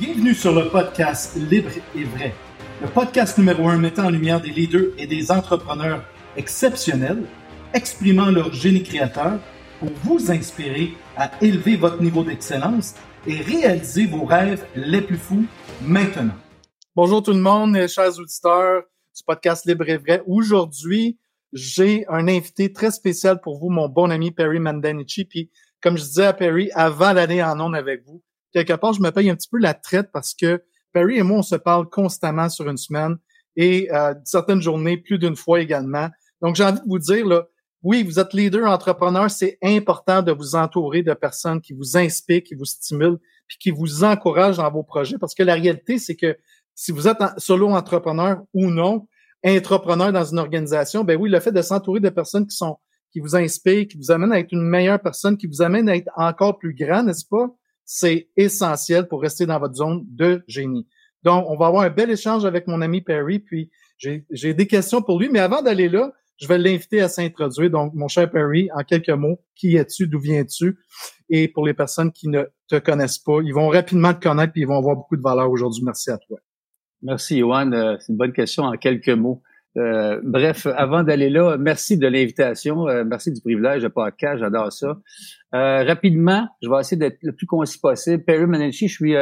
Bienvenue sur le podcast Libre et Vrai, le podcast numéro un mettant en lumière des leaders et des entrepreneurs exceptionnels, exprimant leur génie créateur pour vous inspirer à élever votre niveau d'excellence et réaliser vos rêves les plus fous maintenant. Bonjour tout le monde, chers auditeurs du podcast Libre et Vrai. Aujourd'hui, j'ai un invité très spécial pour vous, mon bon ami Perry Mandanici. Puis, comme je disais à Perry, avant d'aller en onde avec vous, quelque part, je me paye un petit peu la traite parce que Perry et moi, on se parle constamment sur une semaine et euh, certaines journées, plus d'une fois également. Donc, j'ai envie de vous dire, là, oui, vous êtes leader, entrepreneur, c'est important de vous entourer de personnes qui vous inspirent, qui vous stimulent, puis qui vous encouragent dans vos projets. Parce que la réalité, c'est que si vous êtes solo entrepreneur ou non, entrepreneur dans une organisation, ben oui, le fait de s'entourer de personnes qui sont qui vous inspirent, qui vous amènent à être une meilleure personne, qui vous amènent à être encore plus grand, n'est-ce pas? C'est essentiel pour rester dans votre zone de génie. Donc, on va avoir un bel échange avec mon ami Perry, puis j'ai des questions pour lui, mais avant d'aller là, je vais l'inviter à s'introduire. Donc, mon cher Perry, en quelques mots, qui es-tu, d'où viens-tu? Et pour les personnes qui ne te connaissent pas, ils vont rapidement te connaître puis ils vont avoir beaucoup de valeur aujourd'hui. Merci à toi. Merci, Yohan. Euh, c'est une bonne question en quelques mots. Euh, bref, avant d'aller là, merci de l'invitation, euh, merci du privilège de podcast, j'adore ça. rapidement, je vais essayer d'être le plus concis possible. Perry Manenchi, je suis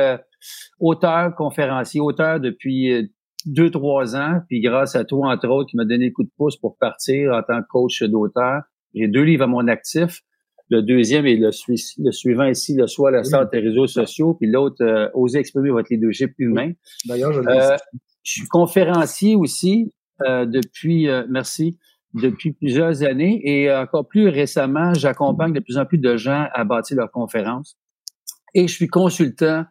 auteur, conférencier, auteur depuis deux, trois ans, puis grâce à toi, entre autres, qui m'a donné le coup de pouce pour partir en tant que coach d'auteur. J'ai deux livres à mon actif. Le deuxième est le, le suivant ici, le soit la sorte des réseaux sociaux, puis l'autre, euh, oser exprimer votre leadership humain. D'ailleurs, je, euh, je suis conférencier aussi euh, depuis, euh, merci, depuis plusieurs années et encore plus récemment, j'accompagne de plus en plus de gens à bâtir leurs conférences. Et je suis consultant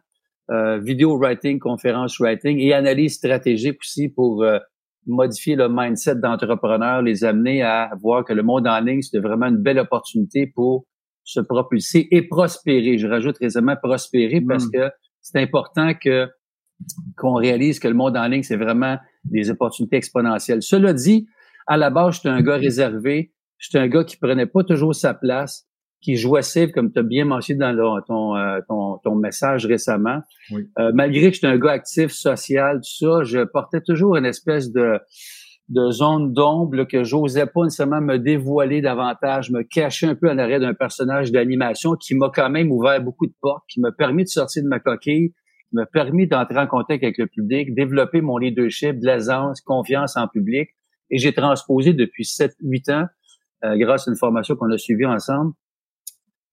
euh, vidéo writing, conférence writing et analyse stratégique aussi pour euh, modifier le mindset d'entrepreneurs, les amener à voir que le monde en ligne, c'est vraiment une belle opportunité pour se propulser et prospérer. Je rajoute récemment prospérer parce que c'est important que qu'on réalise que le monde en ligne, c'est vraiment des opportunités exponentielles. Cela dit, à la base, j'étais un gars réservé, j'étais un gars qui prenait pas toujours sa place, qui jouait safe, comme tu as bien mentionné dans ton, euh, ton, ton, message récemment. Euh, malgré que j'étais un gars actif, social, tout ça, je portais toujours une espèce de, de zone d'ombre que j'osais pas nécessairement me dévoiler davantage, me cacher un peu en arrière d'un personnage d'animation qui m'a quand même ouvert beaucoup de portes, qui m'a permis de sortir de ma coquille, qui m'a permis d'entrer en contact avec le public, développer mon leadership, de l'aisance, confiance en public. Et j'ai transposé depuis 7-8 ans, euh, grâce à une formation qu'on a suivie ensemble,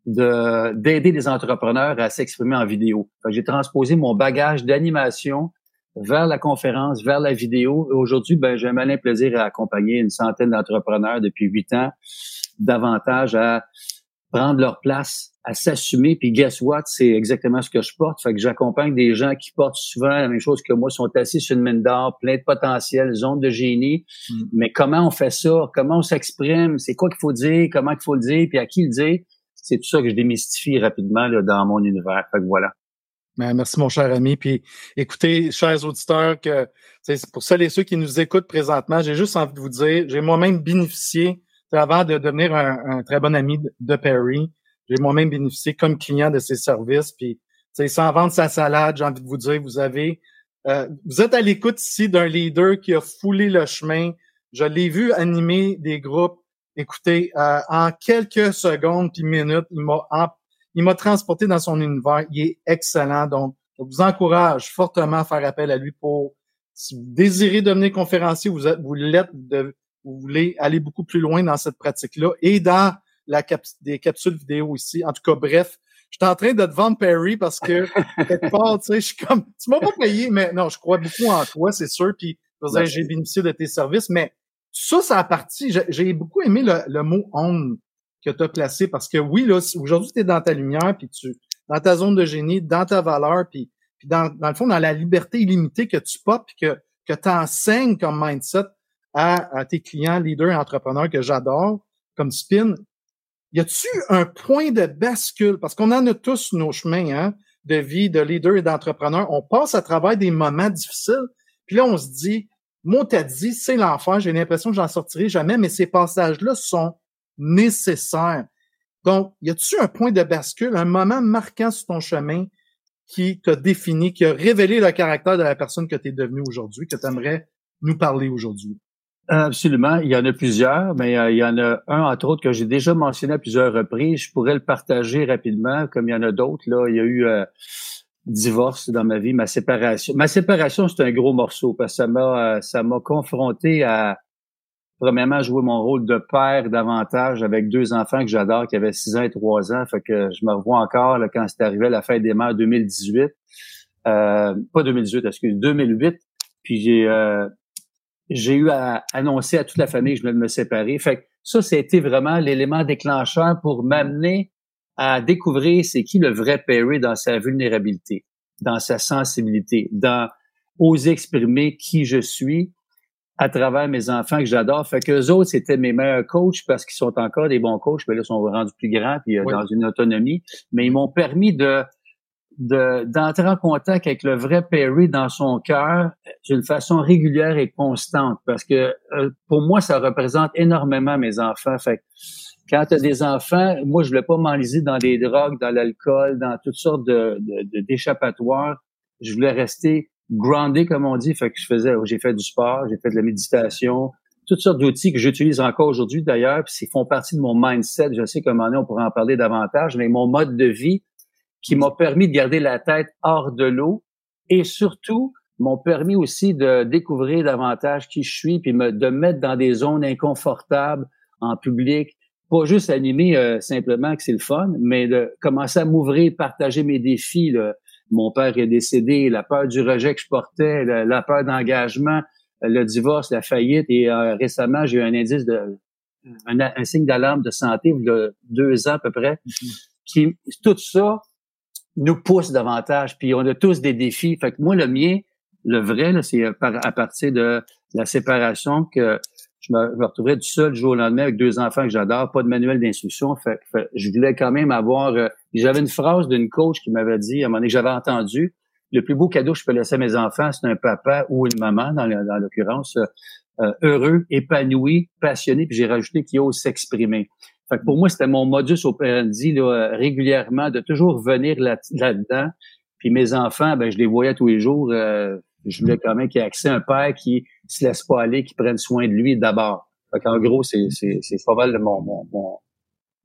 de d'aider les entrepreneurs à s'exprimer en vidéo. J'ai transposé mon bagage d'animation vers la conférence, vers la vidéo. Aujourd'hui, ben, j'ai un malin plaisir à accompagner une centaine d'entrepreneurs depuis huit ans, davantage à prendre leur place, à s'assumer. Puis guess what, c'est exactement ce que je porte. Fait que j'accompagne des gens qui portent souvent la même chose que moi, sont assis sur une mine d'or, plein de potentiel, zone de génie. Mm. Mais comment on fait ça? Comment on s'exprime? C'est quoi qu'il faut dire? Comment il faut le dire? Puis à qui le dire? c'est tout ça que je démystifie rapidement là, dans mon univers. Fait que voilà. Ben, merci, mon cher ami. Puis écoutez, chers auditeurs, que pour celles et ceux qui nous écoutent présentement, j'ai juste envie de vous dire, j'ai moi-même bénéficié, avant de devenir un, très bon ami de Perry, j'ai moi-même bénéficié comme client de ses services. Puis sans vendre sa salade, j'ai envie de vous dire, vous avez euh, vous êtes à l'écoute ici d'un leader qui a foulé le chemin. Je l'ai vu animer des groupes Écoutez, euh, en quelques secondes puis minutes, il m'a il m'a transporté dans son univers. Il est excellent. Donc, je vous encourage fortement à faire appel à lui pour si vous désirez devenir conférencier, vous êtes, vous l'êtes, vous voulez aller beaucoup plus loin dans cette pratique-là et dans la cap des capsules vidéo ici. En tout cas, bref, je suis en train de te vendre Perry parce que quelque part, tu sais, je suis comme, tu m'as pas payé, mais non, je crois beaucoup en toi, c'est sûr. Puis, j'ai bénéficié de tes services, mais ça, ça a parti. J'ai beaucoup aimé le, mot on que tu as placé parce que oui, là, aujourd'hui, tu es dans ta lumière, puis tu dans ta zone de génie, dans ta valeur, puis, puis dans, dans le fond, dans la liberté illimitée que tu portes, puis que, que tu enseignes comme mindset à, tes clients, leaders et entrepreneurs que j'adore, comme Spin. Y a-tu un point de bascule? Parce qu'on en a tous nos chemins hein, de vie, de leader et d'entrepreneur. On passe à travers des moments difficiles, puis là, on se dit, moi, t'as dit, c'est l'enfer, j'ai l'impression que j'en sortirai jamais, mais ces passages-là sont nécessaires. Donc, y a-tu un point de bascule, un moment marquant sur ton chemin qui t'a défini, qui a révélé le caractère de la personne que tu es devenue aujourd'hui, que tu aimerais nous parler aujourd'hui? Absolument. Il y en a plusieurs, mais euh, il y en a un, entre autres, que j'ai déjà mentionné à plusieurs reprises. Je pourrais le partager rapidement, comme il y en a d'autres. Là, il y a eu euh, divorce dans ma vie, ma séparation. Ma séparation, c'est un gros morceau parce que ça m'a euh, ça m'a confronté à premièrement jouer mon rôle de père davantage avec deux enfants que j'adore qui avaient 6 ans et 3 ans. Fait que je me revois encore là, quand c'est arrivé la fête des mères 2018. Euh, pas 2018, excuse, 2008. Puis j'ai euh, j'ai eu à annoncer à toute la famille que je venais de me séparer. Fait que ça, c'était vraiment l'élément déclencheur pour m'amener à découvrir c'est qui le vrai Perry dans sa vulnérabilité, dans sa sensibilité, dans oser exprimer qui je suis à travers mes enfants que j'adore. Fait que eux autres, c'était mes meilleurs coachs parce qu'ils sont encore des bons coachs, mais là, ils sont rendus plus grands puis euh, dans une autonomie. Mais ils m'ont permis de d'entrer en contact avec le vrai Perry dans son cœur d'une façon régulière et constante parce que euh, pour moi ça représente énormément mes enfants fait quand tu as des enfants, moi, je voulais pas m'enliser dans les drogues, dans l'alcool, dans toutes sortes de, d'échappatoires. Je voulais rester groundé, comme on dit. Fait que je faisais, j'ai fait du sport, j'ai fait de la méditation, toutes sortes d'outils que j'utilise encore aujourd'hui d'ailleurs, puis ils font partie de mon mindset. Je sais donné, on pourrait en parler davantage, mais mon mode de vie qui m'a permis de garder la tête hors de l'eau et surtout m'ont permis aussi de découvrir davantage qui je suis, puis me, de me mettre dans des zones inconfortables en public, pas juste animer euh, simplement que c'est le fun, mais de commencer à m'ouvrir, partager mes défis. Mon père est décédé, la peur du rejet que je portais, la, peur d'engagement, le divorce, la faillite. Et euh, récemment, j'ai eu un indice de un, signe d'alarme de santé il y a deux ans à peu près. Mm-hmm. Qui tout ça nous pousse davantage. Puis on a tous des défis. Fait que moi, le mien, le vrai, c'est à partir de la séparation que je me, retrouvais du seul du jour au lendemain avec deux enfants que j'adore, pas de manuel d'instruction. Fait, je voulais quand même avoir. Euh, j'avais une phrase d'une coach qui m'avait dit à un moment donné j'avais entendu. Le plus beau cadeau que je peux laisser à mes enfants, c'est un papa ou une maman, dans, l'occurrence, euh, euh, heureux, épanoui, passionné, puis j'ai rajouté qui ose s'exprimer. Fait que pour moi, c'était mon modus operandi là, régulièrement de toujours venir là-dedans. puis mes enfants, ben, je les voyais tous les jours. je voulais quand même qu'il y ait accès à un père qui se laisse pas aller, qui prenne soin de lui d'abord. En gros, c'est, c'est, c'est pas mal mon, mon, mon,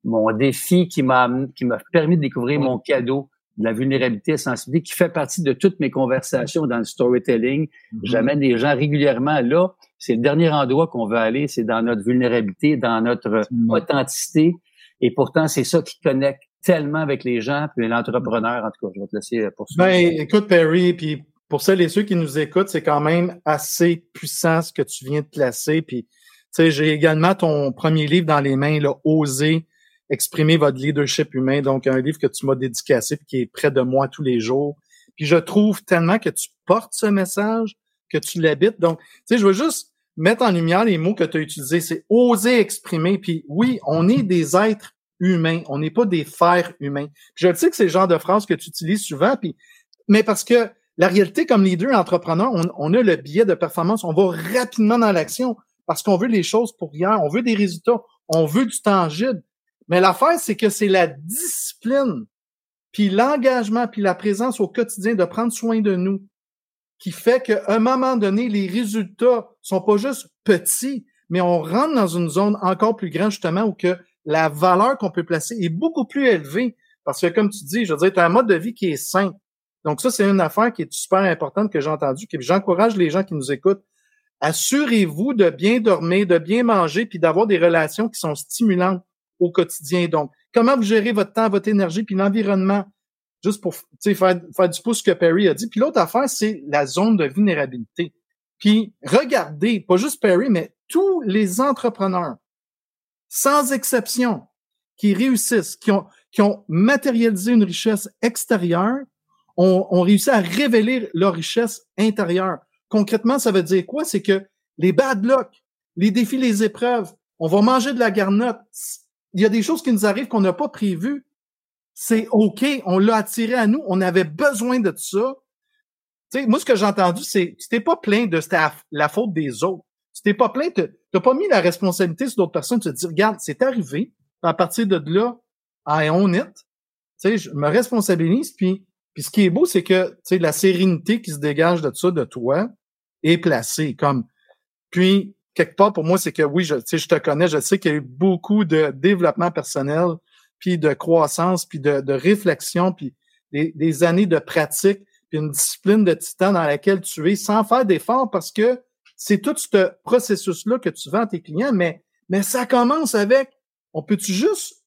mon défi qui m'a, qui m'a permis de découvrir mon cadeau de la vulnérabilité et sensibilité qui fait partie de toutes mes conversations dans le storytelling. Mm-hmm. J'amène des gens régulièrement là. C'est le dernier endroit qu'on veut aller, c'est dans notre vulnérabilité, dans notre authenticité. Et pourtant, c'est ça qui connecte tellement avec les gens, puis l'entrepreneur, en tout cas. Je vais te laisser poursuivre. Ben, écoute, Perry, puis pour celles et ceux qui nous écoutent, c'est quand même assez puissant ce que tu viens de placer. Puis, tu sais, j'ai également ton premier livre dans les mains, là, Oser exprimer votre leadership humain. Donc, un livre que tu m'as dédicacé puis qui est près de moi tous les jours. Puis, je trouve tellement que tu portes ce message, que tu l'habites. Donc, tu sais, je veux juste mettre en lumière les mots que tu as utilisés. C'est oser exprimer. Puis, oui, on est des êtres humains. On n'est pas des fers humains. Puis, je sais que c'est le genre de phrase que tu utilises souvent. Puis, mais parce que la réalité, comme leader entrepreneur, on, on, a le biais de performance. On va rapidement dans l'action parce qu'on veut les choses pour hier. On veut des résultats. On veut du tangible. Mais l'affaire, c'est que c'est la discipline, puis l'engagement, puis la présence au quotidien de prendre soin de nous qui fait qu'à un moment donné, les résultats sont pas juste petits, mais on rentre dans une zone encore plus grande, justement, où que la valeur qu'on peut placer est beaucoup plus élevée. Parce que, comme tu dis, je veux dire, tu un mode de vie qui est simple. Donc ça, c'est une affaire qui est super importante que j'ai entendue, que j'encourage les gens qui nous écoutent. Assurez-vous de bien dormir, de bien manger, puis d'avoir des relations qui sont stimulantes au quotidien. Donc, comment vous gérez votre temps, votre énergie, puis l'environnement, juste pour faire, faire du pouce que Perry a dit. Puis l'autre affaire, c'est la zone de vulnérabilité. Puis regardez, pas juste Perry, mais tous les entrepreneurs, sans exception, qui réussissent, qui ont, qui ont matérialisé une richesse extérieure, ont, ont réussi à révéler leur richesse intérieure. Concrètement, ça veut dire quoi? C'est que les bad luck, les défis, les épreuves, on va manger de la garnotte. Il y a des choses qui nous arrivent qu'on n'a pas prévues. C'est OK, on l'a attiré à nous, on avait besoin de ça. Tu sais, moi, ce que j'ai entendu, c'est tu t'es pas plaint de la faute des autres. Tu t'es pas plaint, tu n'as pas mis la responsabilité sur d'autres personnes. Tu te dis, regarde, c'est arrivé. À partir de là, I own it. Tu sais, je me responsabilise, puis Puis ce qui est beau, c'est que la sérénité qui se dégage de ça, de toi, est placée. Comme puis quelque part pour moi, c'est que oui, je, je te connais, je sais qu'il y a eu beaucoup de développement personnel, puis de croissance, puis de, de réflexion, puis des, des, années de pratique, puis une discipline de titan dans laquelle tu es sans faire d'efforts parce que c'est tout ce processus-là que tu vends à tes clients, mais, mais ça commence avec on peut-tu juste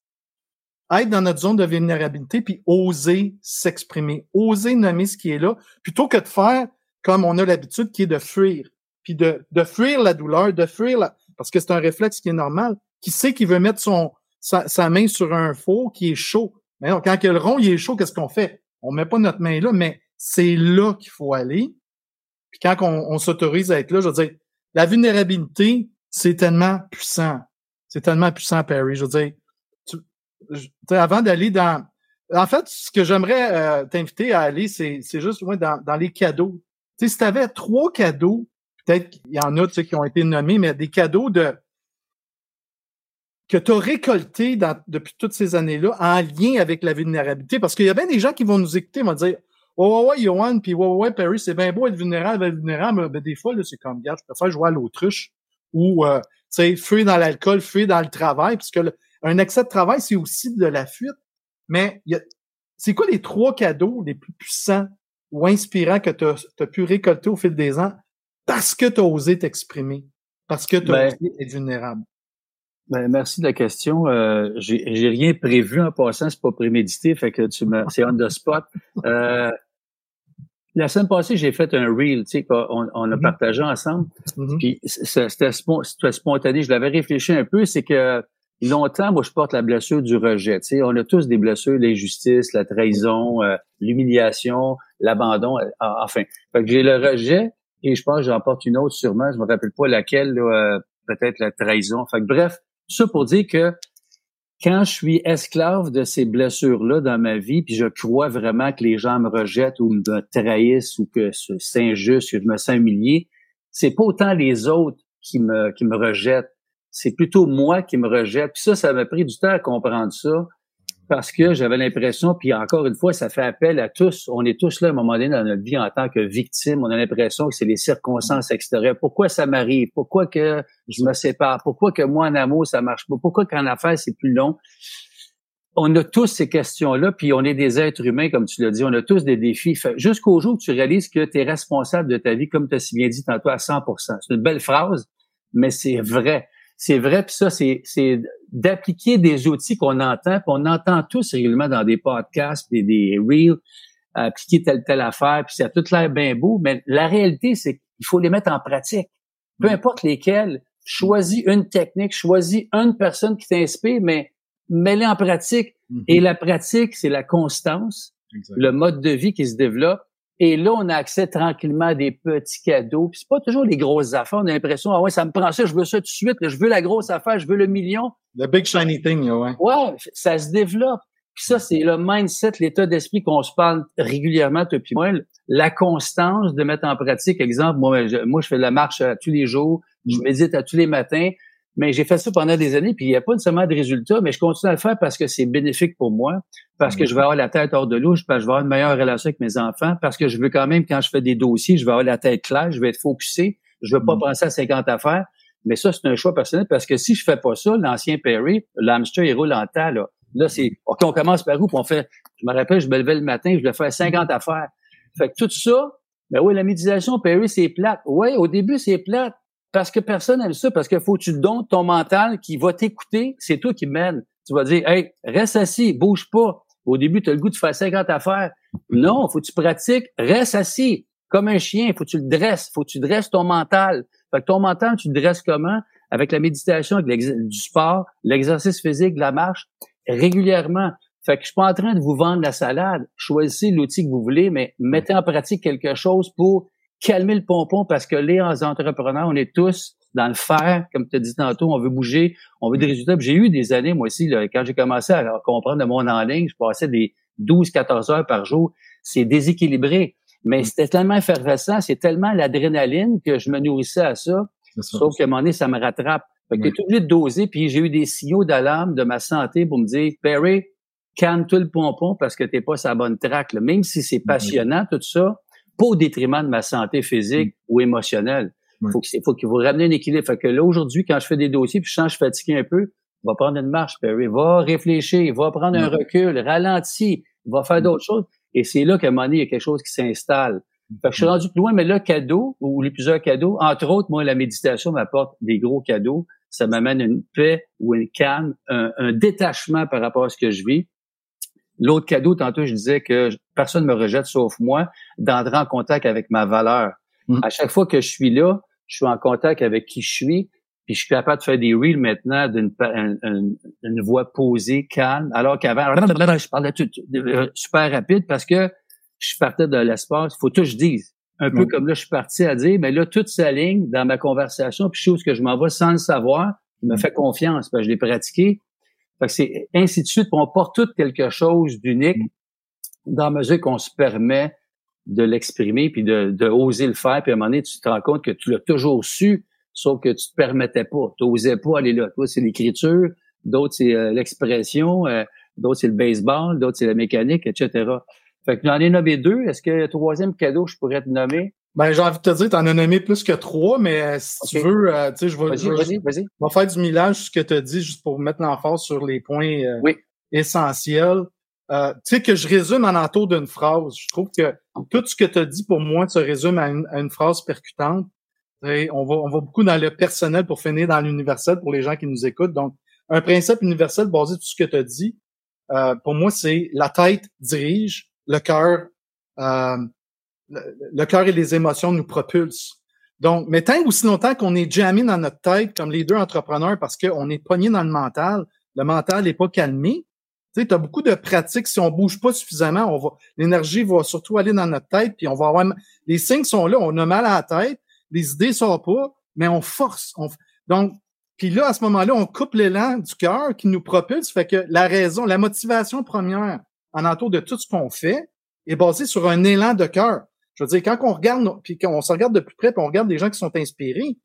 être dans notre zone de vulnérabilité puis oser s'exprimer, oser nommer ce qui est là, plutôt que de faire comme on a l'habitude qui est de fuir, puis de, de fuir la douleur, de fuir la... Parce que c'est un réflexe qui est normal. Qui sait qu'il veut mettre son, sa, main sur un four qui est chaud. Mais non, quand le rond il est chaud, qu'est-ce qu'on fait? On met pas notre main là, mais c'est là qu'il faut aller. Puis quand on, s'autorise à être là, je veux dire, la vulnérabilité, c'est tellement puissant. C'est tellement puissant, Perry. Je veux dire, avant d'aller dans... En fait, ce que j'aimerais euh, t'inviter à aller, c'est, juste dans, dans les cadeaux. Tu sais, si tu avais trois cadeaux, peut-être qu'il y en a qui ont été nommés, mais des cadeaux de que tu as récoltés depuis toutes ces années-là en lien avec la vulnérabilité. Parce qu'il y a bien des gens qui vont nous écouter, vont dire Oh ouais, ouais, Johan, puis ouais, ouais, Perry, c'est bien beau être vulnérable, être vulnérable, mais des fois, là, c'est comme, regarde, je préfère jouer à l'autruche ou, euh, tu sais, fuir dans l'alcool, fuir dans le travail, puisque un excès de travail, c'est aussi de la fuite. Mais c'est quoi les trois cadeaux les plus puissants ou inspirants que tu as, pu récolter au fil des ans? Parce que tu as osé t'exprimer, parce que tu as ben osé être vulnérable? Ben, merci de la question. Euh, j'ai rien prévu en passant, c'est pas prémédité, fait que tu me, c'est on the spot. Euh, la semaine passée, j'ai fait un reel, tu sais, qu'on on a mm-hmm. partagé ensemble. Mm-hmm. Puis c'était spontané. Je l'avais réfléchi un peu, c'est que longtemps, moi, je porte la blessure du rejet. Tu sais, on a tous des blessures, l'injustice, la trahison, euh, l'humiliation, l'abandon, euh, enfin. Fait que j'ai le rejet et je pense que j'en porte une autre sûrement. Je me rappelle pas laquelle, euh, peut-être la trahison. Fait que bref, ça pour dire que quand je suis esclave de ces blessures-là dans ma vie, puis je crois vraiment que les gens me rejettent ou me trahissent ou que c'est injuste, que je me sens humilié, c'est pas autant les autres qui me, qui me rejettent, c'est plutôt moi qui me rejette. Puis ça, ça m'a pris du temps à comprendre ça parce que j'avais l'impression, puis encore une fois, ça fait appel à tous. On est tous là à un moment donné dans notre vie en tant que victime. On a l'impression que c'est les circonstances extérieures. Pourquoi ça m'arrive? Pourquoi que je me sépare? Pourquoi que moi en amour ça marche pas? Pourquoi qu'en affaires c'est plus long? On a tous ces questions-là, puis on est des êtres humains, comme tu l'as dit. On a tous des défis. Jusqu'au jour où tu réalises que tu es responsable de ta vie, comme tu as si bien dit tantôt, à 100% C'est une belle phrase, mais c'est vrai c'est vrai, puis ça, c'est, c'est d'appliquer des outils qu'on entend, puis on entend tous régulièrement dans des podcasts, des, des reels, appliquer telle telle affaire, puis ça a tout l'air bien beau, mais la réalité, c'est qu'il faut les mettre en pratique. Peu importe lesquels, choisis une technique, choisis une personne qui t'inspire, mais mets-les en pratique. Mm-hmm. Et la pratique, c'est la constance, le mode de vie qui se développe, et là, on a accès tranquillement à des petits cadeaux. Puis c'est pas toujours les grosses affaires. On a l'impression, ah ouais, ça me prend ça, je veux ça tout de suite. je veux la grosse affaire, je veux le million. The big shiny thing, ouais. Ouais, ça se développe. Puis ça, c'est le mindset, l'état d'esprit qu'on se parle régulièrement depuis moi. La constance de mettre en pratique. Exemple, moi, je, moi, je fais la marche tous les jours. Je médite à tous les matins. Mais j'ai fait ça pendant des années, puis il n'y a pas nécessairement de résultats, mais je continue à le faire parce que c'est bénéfique pour moi, parce que je vais avoir la tête hors de l'eau, parce que je vais avoir une meilleure relation avec mes enfants, parce que je veux quand même, quand je fais des dossiers, je vais avoir la tête claire, je vais être focusé, je veux pas mm. penser à 50 affaires. Mais ça, c'est un choix personnel parce que si je fais pas ça, l'ancien Perry, l'hamster, il roule en temps, là. Là, c'est, OK, on commence par où? Puis on fait, je me rappelle, je me levais le matin, je devais faire 50 affaires. Fait que tout ça, ben oui, la méditation, Perry, c'est plate. Oui, au début, c'est plate. Parce que personne n'aime ça, parce qu'il faut que tu donnes ton mental qui va t'écouter, c'est toi qui mène. Tu vas dire, hey, reste assis, bouge pas. Au début, tu as le goût de faire 50 affaires. Non, faut que tu pratiques, reste assis. Comme un chien, faut que tu le dresses, faut que tu dresses ton mental. Fait que ton mental, tu le dresses comment? Avec la méditation, avec du sport, l'exercice physique, la marche, régulièrement. Fait que je suis pas en train de vous vendre la salade. Choisissez l'outil que vous voulez, mais mettez en pratique quelque chose pour calmer le pompon parce que les entrepreneurs, on est tous dans le faire, comme tu as dit tantôt, on veut bouger, on veut des résultats. J'ai eu des années, moi aussi, là, quand j'ai commencé à comprendre le monde en ligne, je passais des 12-14 heures par jour. C'est déséquilibré. Mais mm. c'était tellement effervescent, c'est tellement l'adrénaline que je me nourrissais à ça. Sauf qu'à un moment donné, ça me rattrape. Fait que oui. obligé de doser, puis j'ai eu des signaux d'alarme de ma santé pour me dire, Perry, calme tout le pompon parce que t'es pas sa bonne traque. Même si c'est mm-hmm. passionnant, tout ça, pas au détriment de ma santé physique mm. ou émotionnelle. Il faut qu'il faut qu'il vous ramener un équilibre. Fait que là, aujourd'hui, quand je fais des dossiers, puis je sens je suis fatigué un peu, va prendre une marche, Perry, va réfléchir, va prendre un recul, ralentir, va faire d'autres choses. Et c'est là qu'à un moment donné, il y a quelque chose qui s'installe. Fait que je suis rendu plus loin, mais là, cadeau, ou les plusieurs cadeaux, entre autres, moi, la méditation m'apporte des gros cadeaux. Ça m'amène une paix ou une calme, un, détachement par rapport à ce que je vis. L'autre cadeau, tantôt, je disais que personne ne me rejette sauf moi, d'entrer en contact avec ma valeur. Mmh. À chaque fois que je suis là, je suis en contact avec qui je suis, puis je suis capable de faire des reels maintenant d'une une, voix posée, calme, alors qu'avant, je parlais tout, euh, super rapide parce que je partais de l'espace. Il faut tout que je dise. Un peu comme là, je suis parti à dire, mais là, toute s'aligne dans ma conversation, puis je où que je m'en vais sans le savoir. Il me mm. fait confiance, parce que je l'ai pratiqué. Fait que c'est ainsi de suite, on porte tout quelque chose d'unique mm. dans la mesure qu'on se permet de l'exprimer, puis de, de oser le faire, puis à un moment donné, tu te rends compte que tu l'as toujours su, sauf que tu te permettais pas. Tu n'osais pas aller là. Toi, c'est l'écriture, d'autres, c'est euh, l'expression, euh, d'autres, c'est le baseball, d'autres, c'est la mécanique, etc. Fait que j'en ai nommé deux. Est-ce que le troisième cadeau, je pourrais te nommer? Ben, j'ai envie de te dire, tu en as nommé plus que trois, mais euh, si tu veux, tu sais, je vais, vas-y, vas-y, va faire du millage ce que tu as dit, juste pour mettre l'emphase sur les points essentiels. tu sais, que je résume en entour d'une phrase. Je trouve que tout ce que tu as dit pour moi se résume à une phrase percutante on va, on va beaucoup dans le personnel pour finir dans l'universel pour les gens qui nous écoutent. Donc, un principe universel basé sur ce que tu as dit, euh, pour moi, c'est la tête dirige, le cœur, le, cœur et les émotions nous propulsent. Donc, mais tant aussi longtemps qu'on est jamais dans notre tête, comme les deux entrepreneurs, parce qu'on est pogné dans le mental, le mental n'est pas calmé. Tu as beaucoup de pratiques. Si on bouge pas suffisamment, on l'énergie va surtout aller dans notre tête, puis on va avoir, les signes sont là, on a mal à la tête, les idées sortent pas, mais on force. donc, puis là, à ce moment-là, on coupe l'élan du cœur qui nous propulse. Fait que la raison, la motivation première en entour de tout ce qu'on fait est basée sur un élan de cœur. Je veux dire, quand on regarde, puis qu'on se regarde de plus près, puis on regarde des gens qui sont inspirés,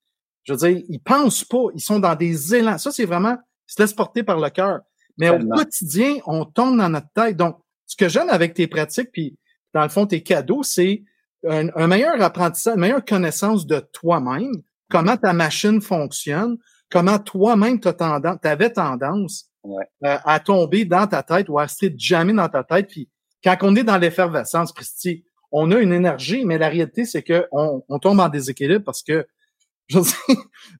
je veux dire, ils pensent pas, ils sont dans des élans. Ça, c'est vraiment, ils se laissent porter par le cœur. Mais au quotidien, on tombe dans notre tête. Donc, ce que j'aime avec tes pratiques, puis dans le fond, tes cadeaux, c'est un, meilleur apprentissage, une meilleure connaissance de toi-même, comment ta machine fonctionne, comment toi-même tu avais tendance euh, à tomber dans ta tête ou à rester jamais dans ta tête. Puis quand on est dans l'effervescence, Christy, on a une énergie, mais la réalité, c'est que on, tombe en déséquilibre parce que je sais,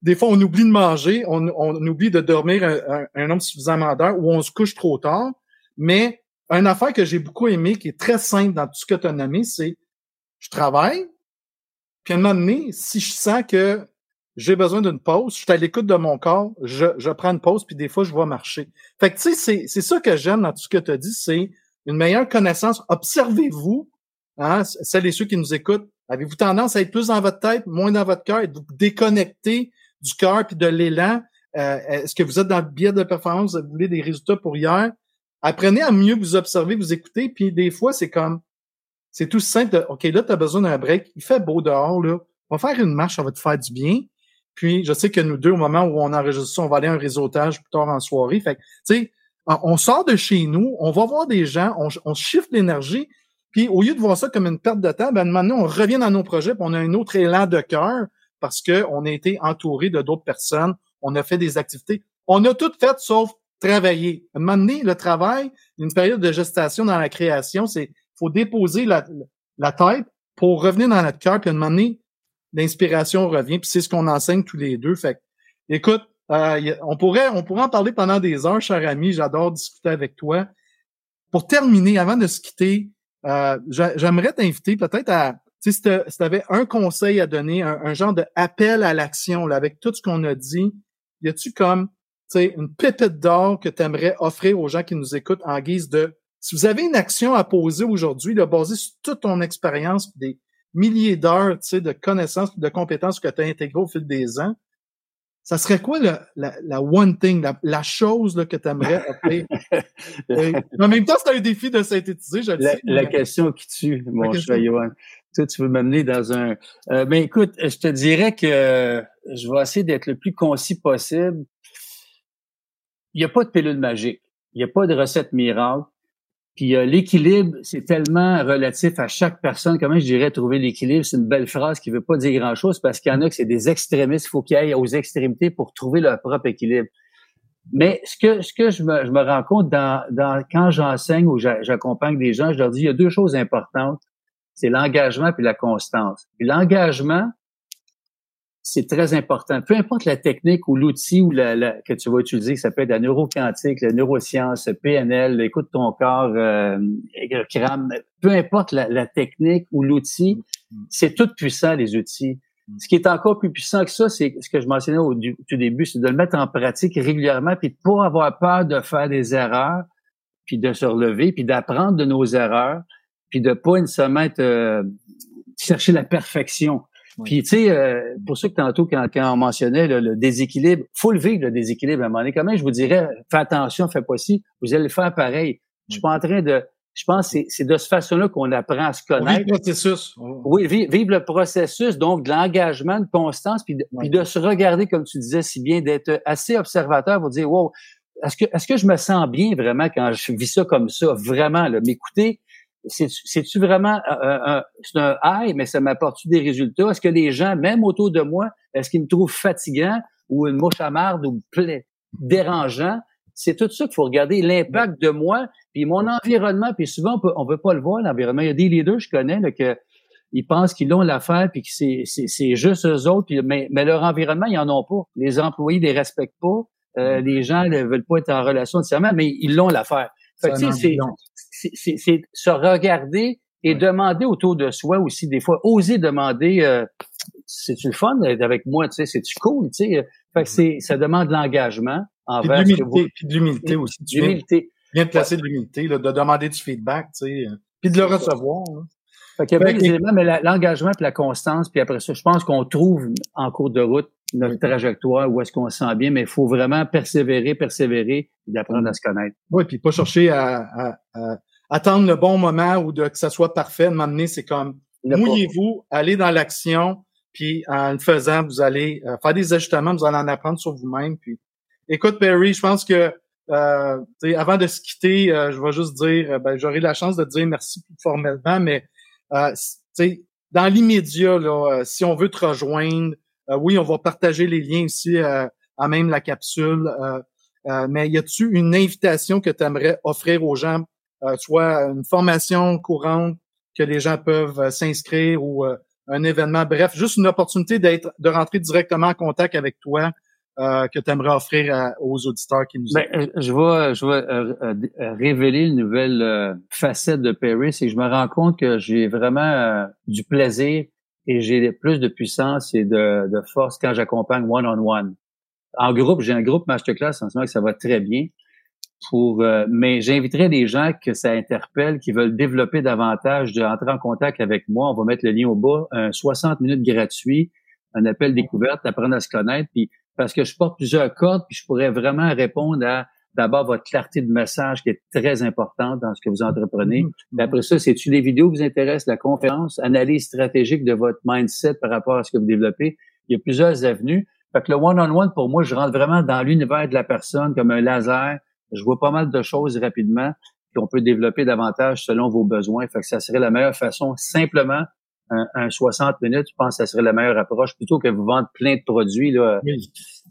des fois, on oublie de manger, on, oublie de dormir un, nombre suffisamment d'heures ou on se couche trop tard. Mais une affaire que j'ai beaucoup aimé, qui est très simple dans tout ce que tu as nommé, c'est je travaille, puis à un moment donné, si je sens que j'ai besoin d'une pause, je suis à l'écoute de mon corps, je, je prends une pause, puis des fois, je vais marcher. Fait que, tu sais, c'est ça que j'aime dans tout ce que tu as dit, c'est une meilleure connaissance. Observez-vous, hein, celles et ceux qui nous écoutent, avez-vous tendance à être plus dans votre tête, moins dans votre cœur, êtes-vous déconnecté du cœur puis de l'élan? Euh, est-ce que vous êtes dans le biais de performance, vous voulez des résultats pour hier? Apprenez à mieux vous observer, vous écouter, puis des fois, c'est comme, c'est tout simple. OK, là, tu as besoin d'un break. Il fait beau dehors, là. On va faire une marche, ça va te faire du bien. Puis, je sais que nous deux, au moment où on enregistre ça, on va aller à un réseautage plus tard en soirée. Fait tu sais, on sort de chez nous, on va voir des gens, on, on shift l'énergie. Puis, au lieu de voir ça comme une perte de temps, ben, maintenant, on revient dans nos projets, puis on a un autre élan de cœur parce qu'on a été entouré de d'autres personnes. On a fait des activités. On a tout fait sauf travailler. À un moment donné, le travail, une période de gestation dans la création, c'est faut déposer la, la tête pour revenir dans notre cœur, puis à un moment donné, l'inspiration revient, puis c'est ce qu'on enseigne tous les deux. Fait écoute, euh, on pourrait on pourrait en parler pendant des heures, cher ami. J'adore discuter avec toi. Pour terminer, avant de se quitter, euh, j'aimerais t'inviter peut-être à si tu avais un conseil à donner, un, genre de appel à l'action avec tout ce qu'on a dit, y a-tu comme une pépite d'or que tu aimerais offrir aux gens qui nous écoutent en guise de si vous avez une action à poser aujourd'hui, basée sur toute ton expérience, des milliers d'heures de connaissances, de compétences que tu as intégrées au fil des ans, ça serait quoi la, one thing, la, chose là, que tu aimerais appeler? en même temps, c'est un défi de synthétiser, je la, la question qui tue, mon cher Johan. Toi, tu veux m'amener dans un... Euh, ben écoute, je te dirais que je vais essayer d'être le plus concis possible. Il n'y a pas de pilule magique. Il n'y a pas de recette miracle. Puis euh, l'équilibre, c'est tellement relatif à chaque personne. Comment je dirais trouver l'équilibre? C'est une belle phrase qui veut pas dire grand-chose parce qu'il y en a que c'est des extrémistes. Il faut qu'ils aillent aux extrémités pour trouver leur propre équilibre. Mais ce que, je, me, je rends compte dans, dans quand j'enseigne ou j'accompagne des gens, je leur dis il y a deux choses importantes. C'est l'engagement puis la constance. l'engagement, c'est très important. Peu importe la technique ou l'outil ou la, que tu vas utiliser, ça peut être la neuroquantique, la neuroscience, PNL, écoute ton corps, euh, peu importe la, technique ou l'outil, mm. c'est tout puissant, les outils. Mm. Ce qui est encore plus puissant que ça, c'est ce que je mentionnais au, tout début, c'est de le mettre en pratique régulièrement, puis de pas avoir peur de faire des erreurs, puis de se relever, puis d'apprendre de nos erreurs, puis de pas nécessairement être, euh, chercher la perfection. Puis, tu sais, euh, pour ceux que tantôt, quand, quand on mentionnait le déséquilibre, faut le vivre, le déséquilibre à un moment donné. Quand même, je vous dirais, fais attention, fais pas ci, vous allez le faire pareil. Je suis pas en train de... Je pense que c'est de cette façon-là qu'on apprend à se connaître. Vivre le processus. Oui, vivre, le processus, donc de l'engagement, de constance, puis de, puis de se regarder, comme tu disais si bien, d'être assez observateur pour dire, wow, est-ce que, est-ce que je me sens bien vraiment quand je vis ça comme ça? Vraiment, m'écouter, c'est-tu vraiment un, c'est un high, mais ça m'apporte des résultats? Est-ce que les gens, même autour de moi, est-ce qu'ils me trouvent fatigant ou une mouche à marde ou dérangeant? C'est tout ça qu'il faut regarder, l'impact de moi, puis mon environnement, puis souvent on peut, veut pas le voir, l'environnement. Il y a des leaders, je connais, là, que ils pensent qu'ils ont l'affaire, puis que c'est, c'est, juste eux autres, puis, mais, mais leur environnement, ils en ont pas. Les employés les respectent pas, euh, mm. les gens ne veulent pas être en relation nécessairement, mais ils l'ont l'affaire. Fait c'est, c'est se regarder et demander autour de soi aussi des fois, oser demander euh, c'est-tu le fun d'être avec moi, tu sais, c'est-tu cool, tu sais? Fait que c'est ça demande de l'engagement envers puis de l'humilité aussi. Tu l'humilité. Viens de placer de l'humilité, de demander du feedback, tu sais, euh, puis de le recevoir. Fait qu'il y a bien des éléments, mais l'engagement puis la constance, puis après ça, je pense qu'on trouve en cours de route notre trajectoire, où est-ce qu'on se sent bien, mais il faut vraiment persévérer, persévérer, et d'apprendre à se connaître. Oui, puis pas chercher à, à, attendre le bon moment ou de que ça soit parfait. M'amener, c'est comme mouillez-vous, allez dans l'action, puis en le faisant, vous allez euh, faire des ajustements, vous allez en apprendre sur vous-même. Puis, écoute, Perry, je pense que euh, avant de se quitter, euh, je vais juste dire, ben, j'aurai la chance de dire merci formellement, mais euh, dans l'immédiat, là, si on veut te rejoindre, euh, oui, on va partager les liens ici euh, à même la capsule. Euh, mais y a-tu une invitation que tu aimerais offrir aux gens, soit une formation courante que les gens peuvent s'inscrire ou un événement, bref, juste une opportunité d'être, de rentrer directement en contact avec toi que tu aimerais offrir aux auditeurs qui nous ben, Je vais, je vais révéler une nouvelle facette de Paris et je me rends compte que j'ai vraiment du plaisir et j'ai plus de puissance et de, de force quand j'accompagne one-on-one. En groupe, j'ai un groupe masterclass en ce moment que ça va très bien. Pour, euh, mais j'inviterai des gens que ça interpelle, qui veulent développer davantage, d'entrer en contact avec moi. On va mettre le lien au bas, un 60 minutes gratuit, un appel découverte, apprendre à se connaître, puis parce que je porte plusieurs cordes, puis je pourrais vraiment répondre à d'abord votre clarté de message qui est très importante dans ce que vous entreprenez. Mmh. après ça, c'est-tu les vidéos qui vous intéressent, la conférence, analyse stratégique de votre mindset par rapport à ce que vous développez? Il y a plusieurs avenues. Fait que le one-on-one, pour moi, je rentre vraiment dans l'univers de la personne comme un laser. Je vois pas mal de choses rapidement qu'on peut développer davantage selon vos besoins. Fait que ça serait la meilleure façon, simplement, un, 60 minutes, je pense que ça serait la meilleure approche plutôt que vous vendre plein de produits. Là.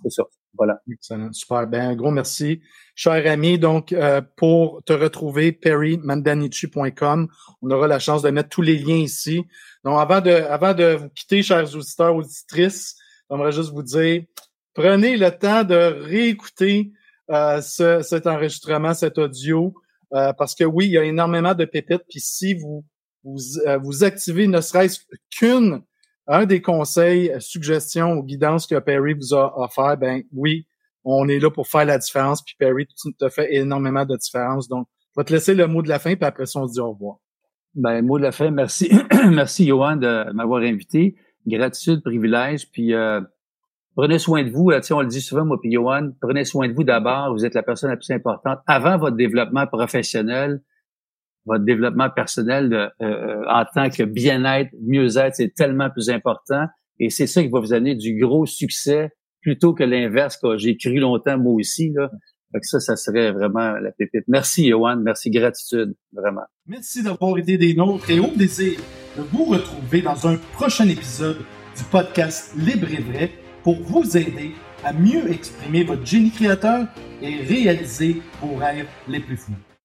C'est ça. Voilà. Excellent. Super. Ben, un gros merci. Cher ami, donc, euh, pour te retrouver, perrymandanichi.com. On aura la chance de mettre tous les liens ici. Donc, avant de, avant de vous quitter, chers auditeurs, auditrices, j'aimerais juste vous dire, prenez le temps de réécouter euh, ce, cet enregistrement, cet audio, euh, parce que oui, il y a énormément de pépites. Puis si vous vous, vous activez ne serait-ce qu'une un des conseils, suggestions ou guidances que Perry vous a offert, ben oui, on est là pour faire la différence. Puis Perry, tu te fait énormément de différence. Donc, je vais te laisser le mot de la fin, puis après ça, on se dit au revoir. Ben, mot de la fin, merci. merci, Johan, de m'avoir invité. Gratitude, privilège. Puis euh, prenez soin de vous. on le dit souvent, moi puis Johan, prenez soin de vous d'abord. Vous êtes la personne la plus importante. Avant votre développement professionnel, votre développement personnel euh, euh, en tant que bien-être, mieux-être, c'est tellement plus important. Et c'est ça qui va vous donner du gros succès plutôt que l'inverse que j'ai cru longtemps moi aussi. Là. ça, ça serait vraiment la pépite. Merci, Johan. Merci, gratitude, vraiment. Merci d'avoir été des nôtres et au plaisir de vous retrouver dans un prochain épisode du podcast Libre et Vrai pour vous aider à mieux exprimer votre génie créateur et réaliser vos rêves les plus fous.